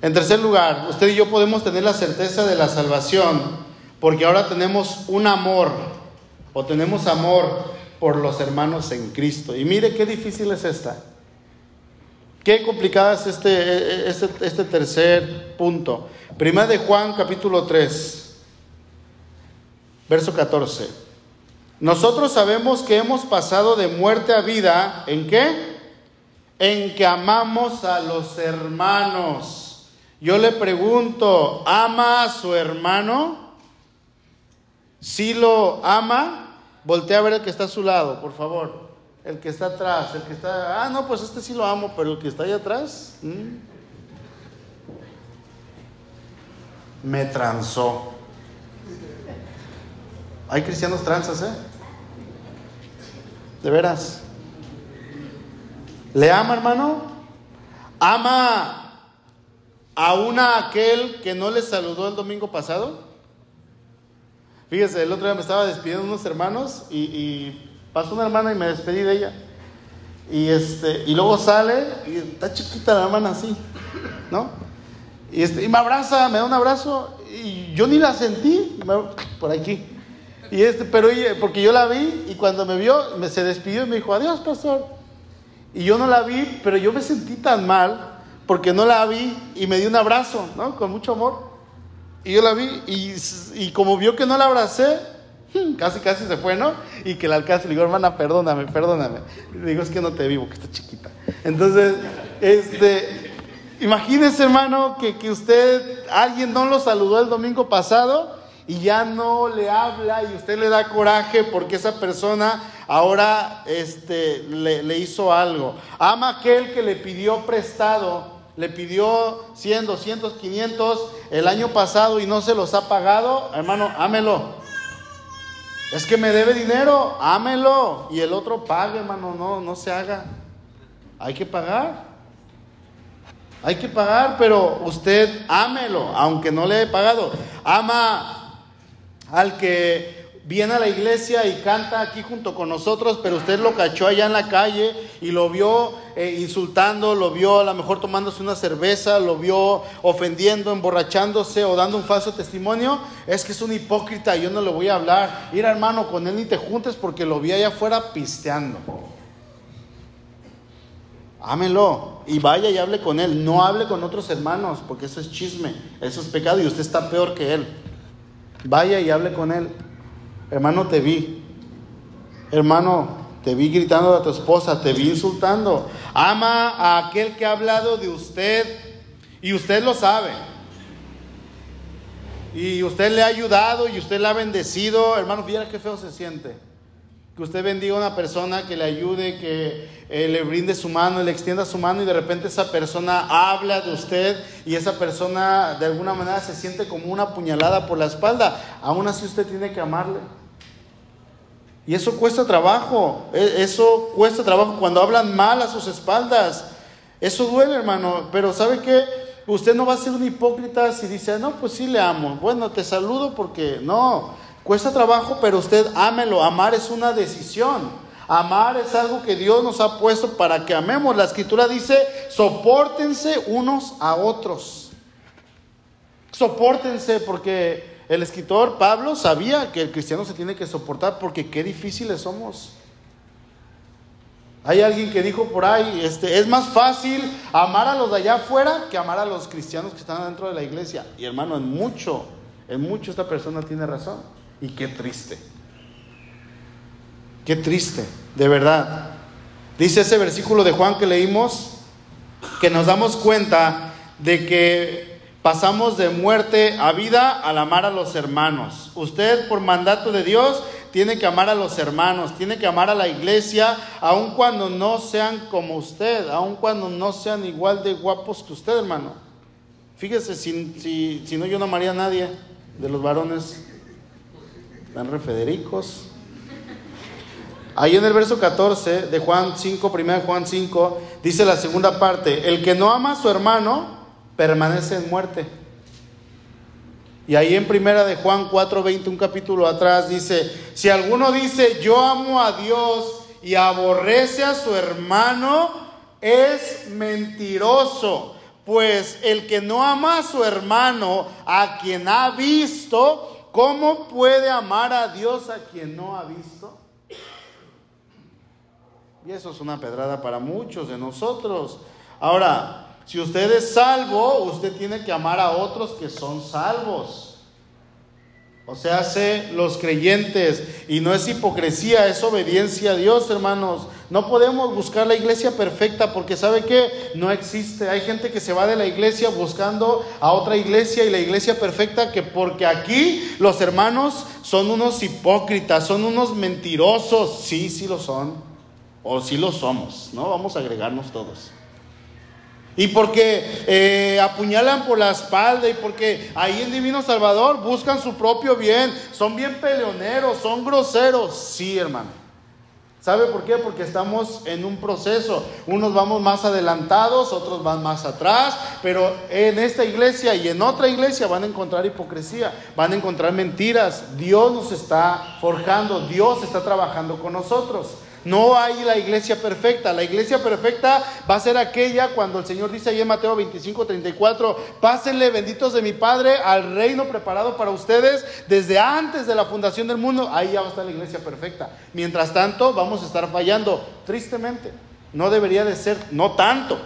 En tercer lugar, usted y yo podemos tener la certeza de la salvación porque ahora tenemos un amor o tenemos amor por los hermanos en Cristo. Y mire qué difícil es esta. Qué complicada es este, este, este tercer punto. Primera de Juan capítulo 3, verso 14. Nosotros sabemos que hemos pasado de muerte a vida, ¿en qué? En que amamos a los hermanos. Yo le pregunto, ¿ama a su hermano? Si lo ama, voltea a ver el que está a su lado, por favor el que está atrás, el que está, ah, no, pues este sí lo amo, pero el que está ahí atrás, me transó. Hay cristianos transas, ¿eh? De veras. ¿Le ama, hermano? ¿Ama a una aquel que no le saludó el domingo pasado? Fíjese, el otro día me estaba despidiendo unos hermanos y Pasó una hermana y me despedí de ella. Y, este, y luego sale y está chiquita la hermana así, ¿no? Y, este, y me abraza, me da un abrazo y yo ni la sentí, por aquí. Y este, pero porque yo la vi y cuando me vio, me, se despidió y me dijo, adiós, pastor. Y yo no la vi, pero yo me sentí tan mal porque no la vi y me dio un abrazo, ¿no? Con mucho amor. Y yo la vi y, y como vio que no la abracé, Casi, casi se fue, ¿no? Y que el alcance le digo, hermana, perdóname, perdóname. Le digo, es que no te vivo, que está chiquita. Entonces, este, imagínese, hermano, que, que usted, alguien no lo saludó el domingo pasado y ya no le habla y usted le da coraje porque esa persona ahora este, le, le hizo algo. Ama aquel que le pidió prestado le pidió 100, 200, 500 el año pasado y no se los ha pagado, hermano, ámelo. Es que me debe dinero, ámelo. Y el otro pague, hermano, no, no se haga. Hay que pagar. Hay que pagar, pero usted ámelo, aunque no le he pagado. Ama al que viene a la iglesia y canta aquí junto con nosotros, pero usted lo cachó allá en la calle y lo vio eh, insultando, lo vio a lo mejor tomándose una cerveza, lo vio ofendiendo, emborrachándose o dando un falso testimonio, es que es un hipócrita, yo no le voy a hablar. Ir hermano, con él ni te juntes porque lo vi allá afuera pisteando. Ámelo y vaya y hable con él. No hable con otros hermanos porque eso es chisme, eso es pecado y usted está peor que él. Vaya y hable con él. Hermano, te vi. Hermano, te vi gritando a tu esposa, te vi insultando. Ama a aquel que ha hablado de usted y usted lo sabe. Y usted le ha ayudado y usted le ha bendecido. Hermano, fíjate qué feo se siente. Que usted bendiga a una persona, que le ayude, que eh, le brinde su mano, le extienda su mano y de repente esa persona habla de usted y esa persona de alguna manera se siente como una puñalada por la espalda. Aún así usted tiene que amarle. Y eso cuesta trabajo, e, eso cuesta trabajo cuando hablan mal a sus espaldas. Eso duele, hermano, pero ¿sabe qué? Usted no va a ser un hipócrita si dice, no, pues sí le amo. Bueno, te saludo porque no, cuesta trabajo, pero usted ámelo. Amar es una decisión. Amar es algo que Dios nos ha puesto para que amemos. La escritura dice, soportense unos a otros. Soportense porque el escritor Pablo sabía que el cristiano se tiene que soportar porque qué difíciles somos. Hay alguien que dijo por ahí, este, es más fácil amar a los de allá afuera que amar a los cristianos que están dentro de la iglesia. Y hermano, en mucho, en mucho esta persona tiene razón. Y qué triste. Qué triste, de verdad. Dice ese versículo de Juan que leímos, que nos damos cuenta de que Pasamos de muerte a vida al amar a los hermanos. Usted por mandato de Dios tiene que amar a los hermanos, tiene que amar a la iglesia, aun cuando no sean como usted, aun cuando no sean igual de guapos que usted, hermano. Fíjese, si, no yo no amaría a nadie de los varones tan refedericos. Ahí en el verso 14 de Juan 5, primera Juan 5, dice la segunda parte, el que no ama a su hermano, permanece en muerte. Y ahí en primera de Juan 4:20, un capítulo atrás, dice, si alguno dice, yo amo a Dios y aborrece a su hermano, es mentiroso. Pues el que no ama a su hermano, a quien ha visto, ¿cómo puede amar a Dios a quien no ha visto? Y eso es una pedrada para muchos de nosotros. Ahora, si usted es salvo, usted tiene que amar a otros que son salvos. O sea, hace los creyentes. Y no es hipocresía, es obediencia a Dios, hermanos. No podemos buscar la iglesia perfecta porque sabe que no existe. Hay gente que se va de la iglesia buscando a otra iglesia y la iglesia perfecta que porque aquí los hermanos son unos hipócritas, son unos mentirosos. Sí, sí lo son. O sí lo somos, ¿no? Vamos a agregarnos todos. Y porque eh, apuñalan por la espalda y porque ahí en Divino Salvador buscan su propio bien, son bien peleoneros, son groseros. Sí, hermano. ¿Sabe por qué? Porque estamos en un proceso. Unos vamos más adelantados, otros van más atrás, pero en esta iglesia y en otra iglesia van a encontrar hipocresía, van a encontrar mentiras. Dios nos está forjando, Dios está trabajando con nosotros. No hay la iglesia perfecta. La iglesia perfecta va a ser aquella cuando el Señor dice ahí en Mateo 25, 34, pásenle benditos de mi Padre al reino preparado para ustedes desde antes de la fundación del mundo. Ahí ya va a estar la iglesia perfecta. Mientras tanto, vamos a estar fallando, tristemente. No debería de ser, no tanto.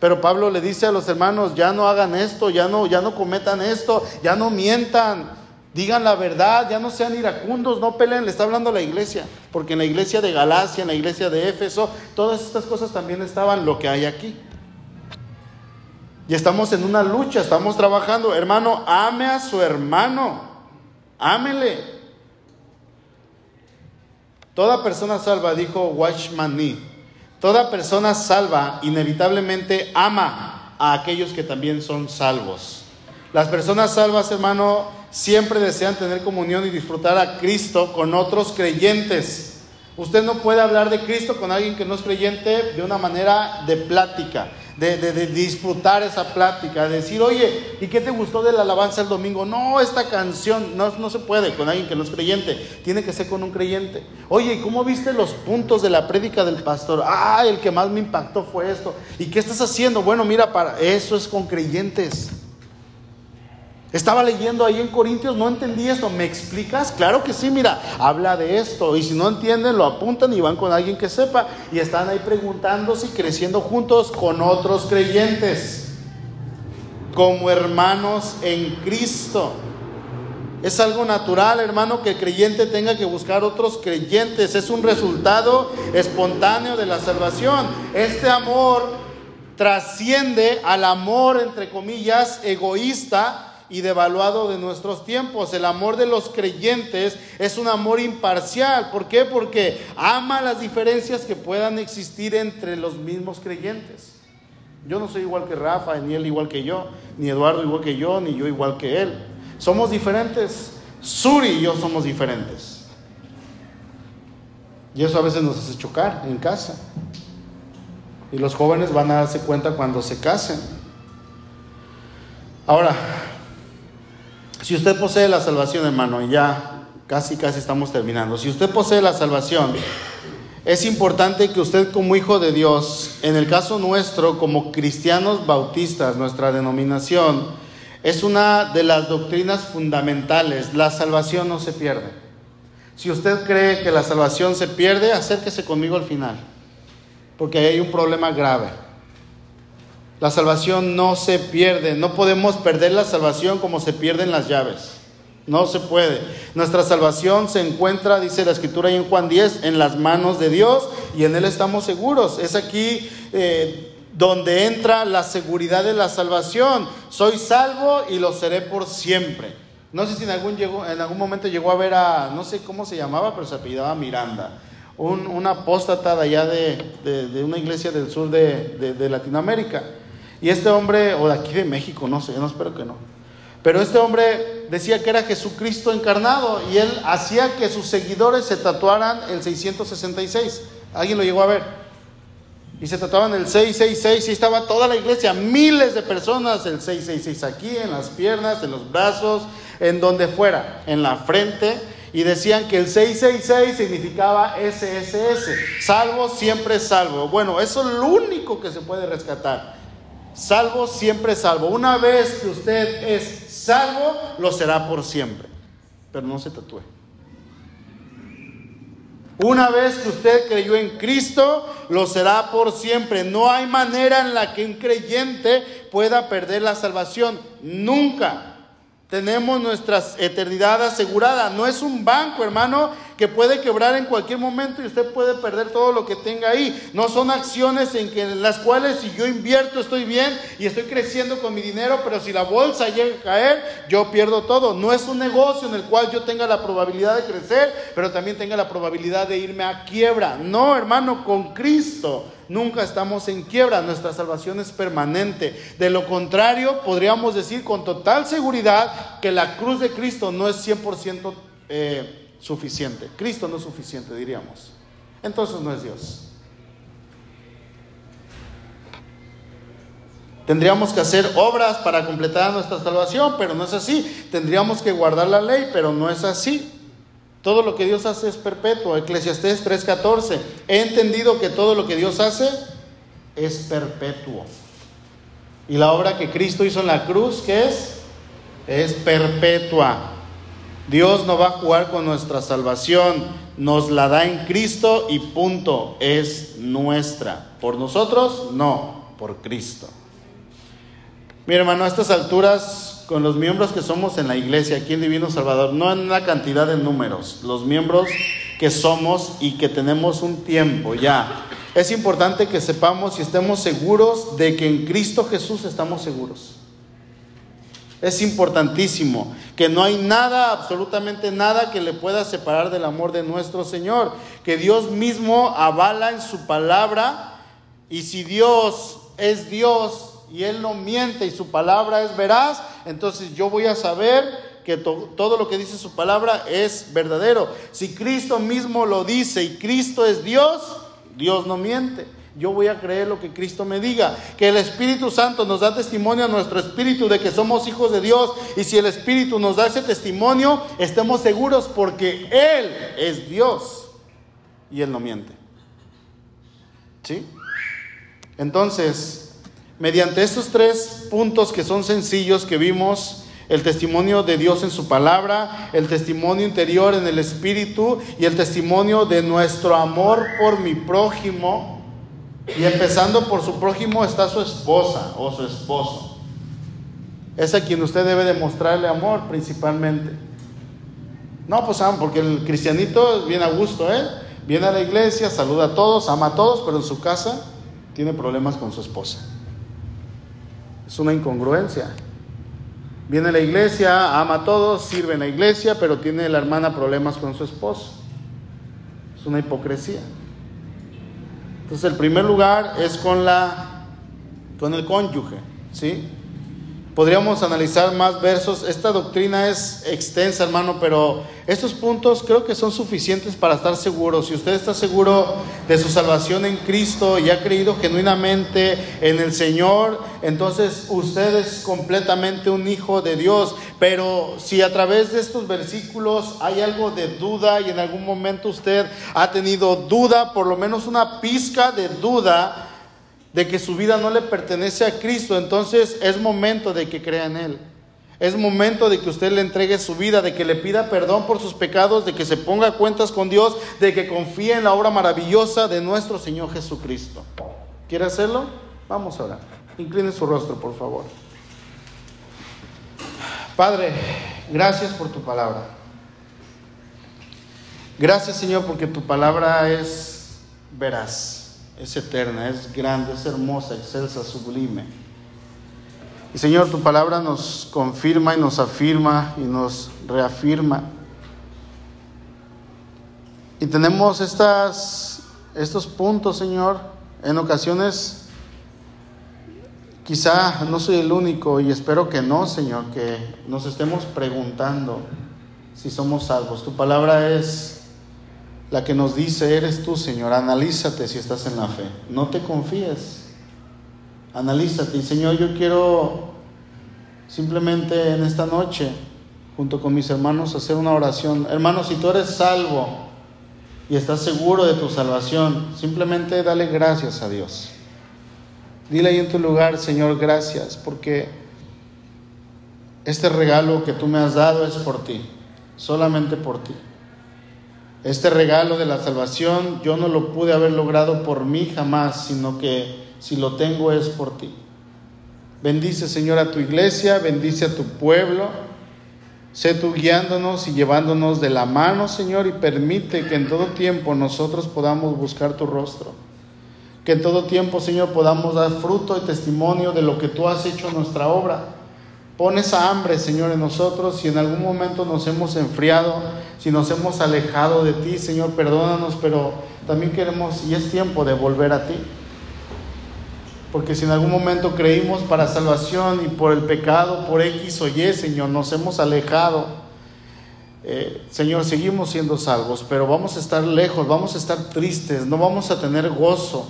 Pero Pablo le dice a los hermanos, ya no hagan esto, ya no, ya no cometan esto, ya no mientan. Digan la verdad, ya no sean iracundos, no peleen, le está hablando la iglesia, porque en la iglesia de Galacia, en la iglesia de Éfeso, todas estas cosas también estaban lo que hay aquí. Y estamos en una lucha, estamos trabajando. Hermano, ame a su hermano, ámele. Toda persona salva, dijo Watchman Nee, toda persona salva inevitablemente ama a aquellos que también son salvos. Las personas salvas, hermano, siempre desean tener comunión y disfrutar a Cristo con otros creyentes. Usted no puede hablar de Cristo con alguien que no es creyente de una manera de plática. de, de, disfrutar esa plática, de decir, oye, ¿y qué te gustó de la alabanza el domingo? No, esta canción no, no se puede con alguien que no es creyente, tiene que ser con un creyente. Oye, ¿y cómo viste los puntos de la prédica del pastor? Ah, el que más me impactó fue esto. ¿Y qué estás haciendo? Bueno, mira, para eso es con creyentes. Estaba leyendo ahí en Corintios, no entendí esto, ¿me explicas? Claro que sí, mira, habla de esto. Y si no entienden, lo apuntan y van con alguien que sepa. Y están ahí preguntándose y creciendo juntos con otros creyentes, como hermanos en Cristo. Es algo natural, hermano, que el creyente tenga que buscar otros creyentes. Es un resultado espontáneo de la salvación. Este amor trasciende al amor, entre comillas, egoísta y devaluado de nuestros tiempos. El amor de los creyentes es un amor imparcial. ¿Por qué? Porque ama las diferencias que puedan existir entre los mismos creyentes. Yo no soy igual que Rafa, ni él igual que yo, ni Eduardo igual que yo, ni yo igual que él. Somos diferentes. Suri y yo somos diferentes. Y eso a veces nos hace chocar en casa. Y los jóvenes van a darse cuenta cuando se casen. Ahora, si usted posee la salvación, hermano, y ya casi, casi estamos terminando. Si usted posee la salvación, es importante que usted como hijo de Dios, en el caso nuestro, como cristianos bautistas, nuestra denominación, es una de las doctrinas fundamentales. La salvación no se pierde. Si usted cree que la salvación se pierde, acérquese conmigo al final, porque ahí hay un problema grave. La salvación no se pierde. No podemos perder la salvación como se pierden las llaves. No se puede. Nuestra salvación se encuentra, dice la escritura ahí en Juan 10, en las manos de Dios y en Él estamos seguros. Es aquí eh, donde entra la seguridad de la salvación. Soy salvo y lo seré por siempre. No sé si en algún, en algún momento llegó a ver a, no sé cómo se llamaba, pero se apellidaba Miranda. Un, una apóstata de allá de, de, una iglesia del sur de, de Latinoamérica. Y este hombre, o de aquí de México, no sé, no espero que no. Pero este hombre decía que era Jesucristo encarnado y él hacía que sus seguidores se tatuaran el 666. ¿Alguien lo llegó a ver? Y se tatuaban el 666 y estaba toda la iglesia, miles de personas, el 666 aquí, en las piernas, en los brazos, en donde fuera, en la frente. Y decían que el 666 significaba SSS, salvo siempre salvo. Bueno, eso es lo único que se puede rescatar. Salvo, siempre salvo. Una vez que usted es salvo, lo será por siempre. Pero no se tatúe. Una vez que usted creyó en Cristo, lo será por siempre. No hay manera en la que un creyente pueda perder la salvación. Nunca. Tenemos nuestra eternidad asegurada. No es un banco, hermano, que puede quebrar en cualquier momento y usted puede perder todo lo que tenga ahí. No son acciones en, que, las cuales si yo invierto estoy bien y estoy creciendo con mi dinero, pero si la bolsa llega a caer, yo pierdo todo. No es un negocio en el cual yo tenga la probabilidad de crecer, pero también tenga la probabilidad de irme a quiebra. No, hermano, con Cristo nunca estamos en quiebra, nuestra salvación es permanente. De lo contrario, podríamos decir con total seguridad que la cruz de Cristo no es 100% eh, suficiente. Cristo no es suficiente, diríamos. Entonces no es Dios. Tendríamos que hacer obras para completar nuestra salvación, pero no es así. Tendríamos que guardar la ley, pero no es así. Todo lo que Dios hace es perpetuo. Eclesiastés 3:14. He entendido que todo lo que Dios hace es perpetuo. Y la obra que Cristo hizo en la cruz, ¿qué es? Es perpetua. Dios no va a jugar con nuestra salvación, nos la da en Cristo y punto, es nuestra. ¿Por nosotros? No, por Cristo. Mi hermano, a estas alturas, con los miembros que somos en la iglesia, aquí en Divino Salvador, no en una cantidad de números, los miembros que somos y que tenemos un tiempo ya, es importante que sepamos y estemos seguros de que en Cristo Jesús estamos seguros. Es importantísimo que no hay nada, absolutamente nada que le pueda separar del amor de nuestro Señor, que Dios mismo avala en su palabra y si Dios es Dios y Él no miente y su palabra es veraz, entonces yo voy a saber que todo lo que dice su palabra es verdadero. Si Cristo mismo lo dice y Cristo es Dios, Dios no miente. Yo voy a creer lo que Cristo me diga. Que el Espíritu Santo nos da testimonio a nuestro espíritu de que somos hijos de Dios. Y si el Espíritu nos da ese testimonio, estemos seguros porque Él es Dios. Y Él no miente. ¿Sí? Entonces, mediante estos tres puntos que son sencillos que vimos, el testimonio de Dios en su palabra, el testimonio interior en el Espíritu y el testimonio de nuestro amor por mi prójimo. Y empezando por su prójimo está su esposa o su esposo. Es a quien usted debe demostrarle amor principalmente. No, pues porque el cristianito viene a gusto, ¿eh? Viene a la iglesia, saluda a todos, ama a todos, pero en su casa tiene problemas con su esposa. Es una incongruencia. Viene a la iglesia, ama a todos, sirve en la iglesia, pero tiene la hermana problemas con su esposo. Es una hipocresía. Entonces, el primer lugar es con la con el cónyuge, ¿sí? Podríamos analizar más versos. Esta doctrina es extensa, hermano, pero estos puntos creo que son suficientes para estar seguros. Si usted está seguro de su salvación en Cristo y ha creído genuinamente en el Señor, entonces usted es completamente un hijo de Dios. Pero si a través de estos versículos hay algo de duda y en algún momento usted ha tenido duda, por lo menos una pizca de duda, de que su vida no le pertenece a Cristo, entonces es momento de que crea en Él. Es momento de que usted le entregue su vida, de que le pida perdón por sus pecados, de que se ponga cuentas con Dios, de que confíe en la obra maravillosa de nuestro Señor Jesucristo. ¿Quiere hacerlo? Vamos a orar. Incline su rostro, por favor. Padre, gracias por tu palabra. Gracias, Señor, porque tu palabra es veraz es eterna, es grande, es hermosa, excelsa, sublime. Y Señor, tu palabra nos confirma y nos afirma y nos reafirma. Y tenemos estas, estos puntos, Señor, en ocasiones quizá no soy el único y espero que no, Señor, que nos estemos preguntando si somos salvos. Tu palabra es la que nos dice, eres tú, Señor, analízate si estás en la fe. No te confíes. Analízate. Y Señor, yo quiero simplemente en esta noche, junto con mis hermanos, hacer una oración. Hermanos, si tú eres salvo y estás seguro de tu salvación, simplemente dale gracias a Dios. Dile ahí en tu lugar, Señor, gracias, porque este regalo que tú me has dado es por ti, solamente por ti. Este regalo de la salvación yo no lo pude haber logrado por mí jamás, sino que si lo tengo es por ti. Bendice, Señor, a tu iglesia, bendice a tu pueblo. Sé tú guiándonos y llevándonos de la mano, Señor, y permite que en todo tiempo nosotros podamos buscar tu rostro. Que en todo tiempo, Señor, podamos dar fruto y testimonio de lo que tú has hecho en nuestra obra. Pon esa hambre, Señor, en nosotros. Si en algún momento nos hemos enfriado, si nos hemos alejado de ti, Señor, perdónanos, pero también queremos, y es tiempo de volver a ti. Porque si en algún momento creímos para salvación y por el pecado, por X o Y, Señor, nos hemos alejado, eh, Señor, seguimos siendo salvos, pero vamos a estar lejos, vamos a estar tristes, no vamos a tener gozo,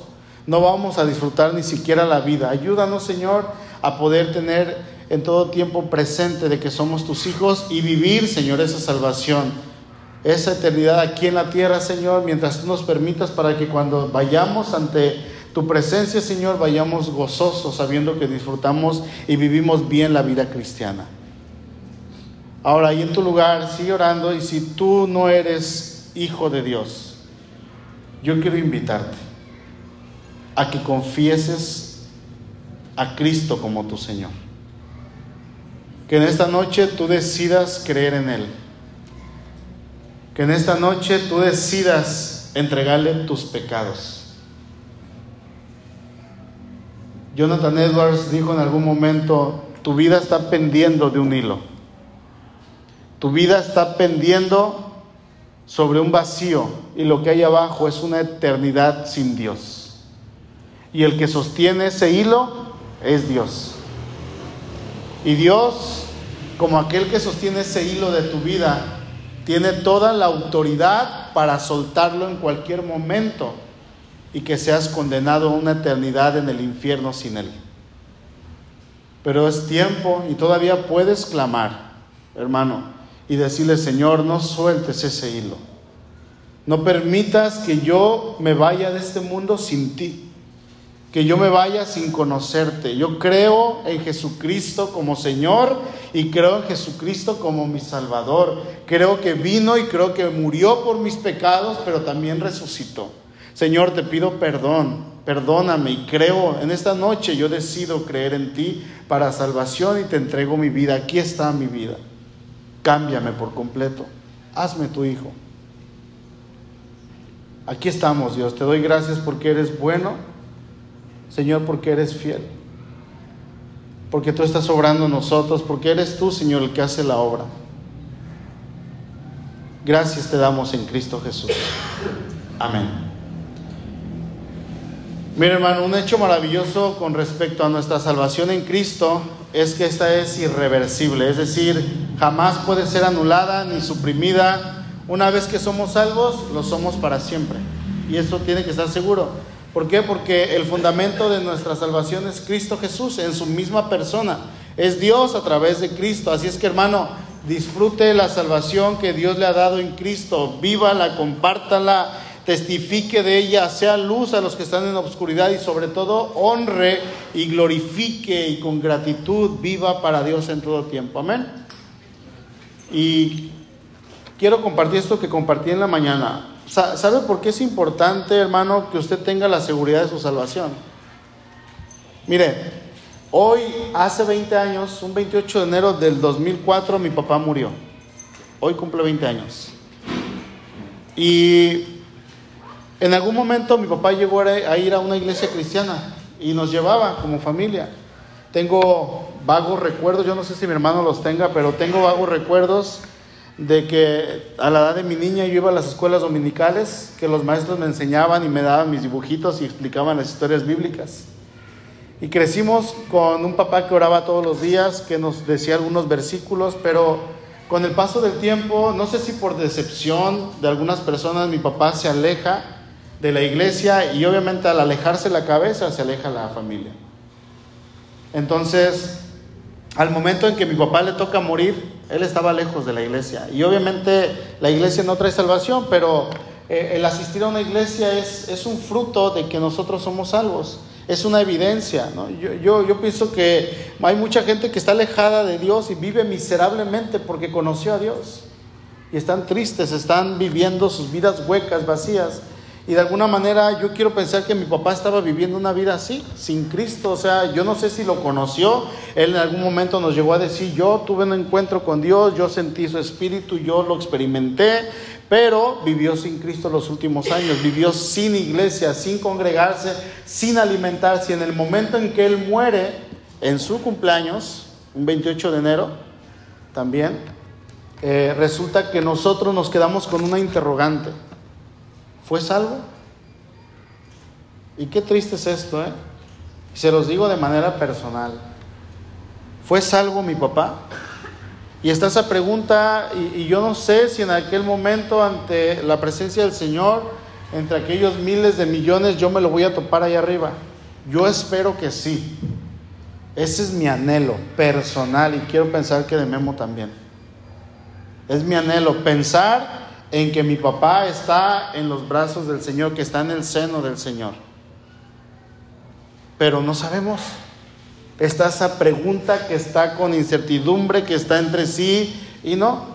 no vamos a disfrutar ni siquiera la vida. Ayúdanos, Señor, a poder tener en todo tiempo presente de que somos tus hijos y vivir, Señor, esa salvación, esa eternidad aquí en la tierra, Señor, mientras tú nos permitas para que cuando vayamos ante tu presencia, Señor, vayamos gozosos, sabiendo que disfrutamos y vivimos bien la vida cristiana. Ahora, ahí en tu lugar, sigue orando y si tú no eres hijo de Dios, yo quiero invitarte a que confieses a Cristo como tu Señor. Que en esta noche tú decidas creer en Él. Que en esta noche tú decidas entregarle tus pecados. Jonathan Edwards dijo en algún momento, tu vida está pendiendo de un hilo. Tu vida está pendiendo sobre un vacío y lo que hay abajo es una eternidad sin Dios. Y el que sostiene ese hilo es Dios. Y Dios, como aquel que sostiene ese hilo de tu vida, tiene toda la autoridad para soltarlo en cualquier momento. y que seas condenado a una eternidad en el infierno sin Él. Pero es tiempo y todavía puedes clamar, hermano, y decirle, Señor, no sueltes ese hilo. No permitas que yo me vaya de este mundo sin ti, que yo me vaya sin conocerte. Yo creo en Jesucristo como Señor y creo en Jesucristo como mi Salvador. Creo que vino y creo que murió por mis pecados, pero también resucitó. Señor, te pido perdón, perdóname y creo en esta noche, yo decido creer en ti para salvación y te entrego mi vida. Aquí está mi vida. Cámbiame por completo. Hazme tu hijo. Aquí estamos, Dios. Te doy gracias porque eres bueno. Señor, porque eres fiel. Porque tú estás obrando nosotros, porque eres tú, Señor, el que hace la obra. Gracias te damos en Cristo Jesús. Amén. Mira hermano, un hecho maravilloso con respecto a nuestra salvación en Cristo es que esta es irreversible, es decir, jamás puede ser anulada ni suprimida. Una vez que somos salvos, lo somos para siempre. Y eso tiene que estar seguro. ¿Por qué? Porque el fundamento de nuestra salvación es Cristo Jesús en su misma persona. Es Dios a través de Cristo. Así es que hermano, disfrute la salvación que Dios le ha dado en Cristo. Vívala, compártala testifique de ella, sea luz a los que están en la oscuridad y sobre todo honre y glorifique y con gratitud viva para Dios en todo tiempo. Amén. Y quiero compartir esto que compartí en la mañana. ¿Sabe por qué es importante, hermano, que usted tenga la seguridad de su salvación? Mire, hoy, hace 20 años, un 28 de enero del 2004, mi papá murió. Hoy cumple 20 años. Y en algún momento mi papá llegó a ir a una iglesia cristiana y nos llevaba como familia. Tengo vagos recuerdos, yo no sé si mi hermano los tenga, pero tengo vagos recuerdos de que a la edad de mi niña yo iba a las escuelas dominicales, que los maestros me enseñaban y me daban mis dibujitos y explicaban las historias bíblicas. Y crecimos con un papá que oraba todos los días, que nos decía algunos versículos, pero con el paso del tiempo, no sé si por decepción de algunas personas, mi papá se aleja de la iglesia y obviamente al alejarse la cabeza se aleja la familia. Entonces, al momento en que mi papá le toca morir, él estaba lejos de la iglesia. Y obviamente la iglesia no trae salvación, pero eh, el asistir a una iglesia es, es, un fruto de que nosotros somos salvos. Es una evidencia. Yo, yo, yo pienso que hay mucha gente que está alejada de Dios y vive miserablemente porque conoció a Dios. Y están tristes, están viviendo sus vidas huecas, vacías. Y de alguna manera yo quiero pensar que mi papá estaba viviendo una vida así, sin Cristo. O sea, yo no sé si lo conoció. Él en algún momento nos llegó a decir, yo tuve un encuentro con Dios, yo sentí su espíritu, yo lo experimenté, pero vivió sin Cristo los últimos años, vivió sin iglesia, sin congregarse, sin alimentarse. En el momento en que él muere, en su cumpleaños, un 28 de enero, también, eh, resulta que nosotros nos quedamos con una interrogante. ¿Fue salvo? Y qué triste es esto, ¿eh? Se los digo de manera personal. ¿Fue salvo mi papá? Y está esa pregunta, y, yo no sé si en aquel momento, ante la presencia del Señor, entre aquellos miles de millones, yo me lo voy a topar ahí arriba. Yo espero que sí. Ese es mi anhelo personal y quiero pensar que de Memo también. Es mi anhelo pensar en que mi papá está en los brazos del Señor, que está en el seno del Señor. Pero no sabemos. Está esa pregunta que está con incertidumbre, que está entre sí y no.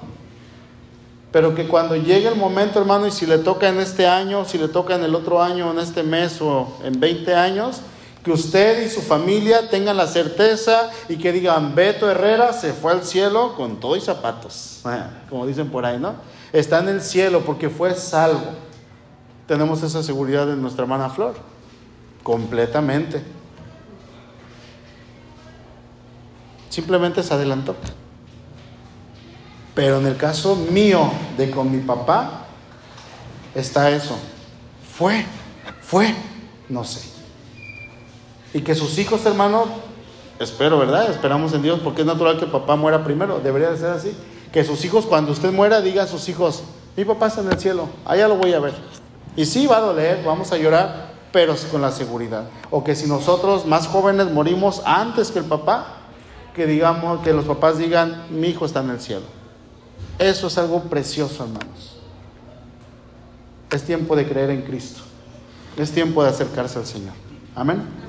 Pero que cuando llegue el momento, hermano, y si le toca en este año, si le toca en el otro año, en este mes o en 20 años, que usted y su familia tengan la certeza y que digan, Beto Herrera se fue al cielo con todo y zapatos, como dicen por ahí, ¿no? Está en el cielo porque fue salvo. Tenemos esa seguridad de nuestra hermana Flor, completamente. Simplemente se adelantó. Pero en el caso mío de con mi papá, está eso. Fue, fue, no sé. Y que sus hijos, hermano, espero, ¿verdad? Esperamos en Dios porque es natural que papá muera primero. Debería de ser así que sus hijos, cuando usted muera, digan a sus hijos, mi papá está en el cielo, allá lo voy a ver. Y sí, va a doler, vamos a llorar, pero con la seguridad. O que si nosotros más jóvenes morimos antes que el papá, que digamos, que los papás digan, mi hijo está en el cielo. Eso es algo precioso, hermanos. Es tiempo de creer en Cristo. Es tiempo de acercarse al Señor. Amén.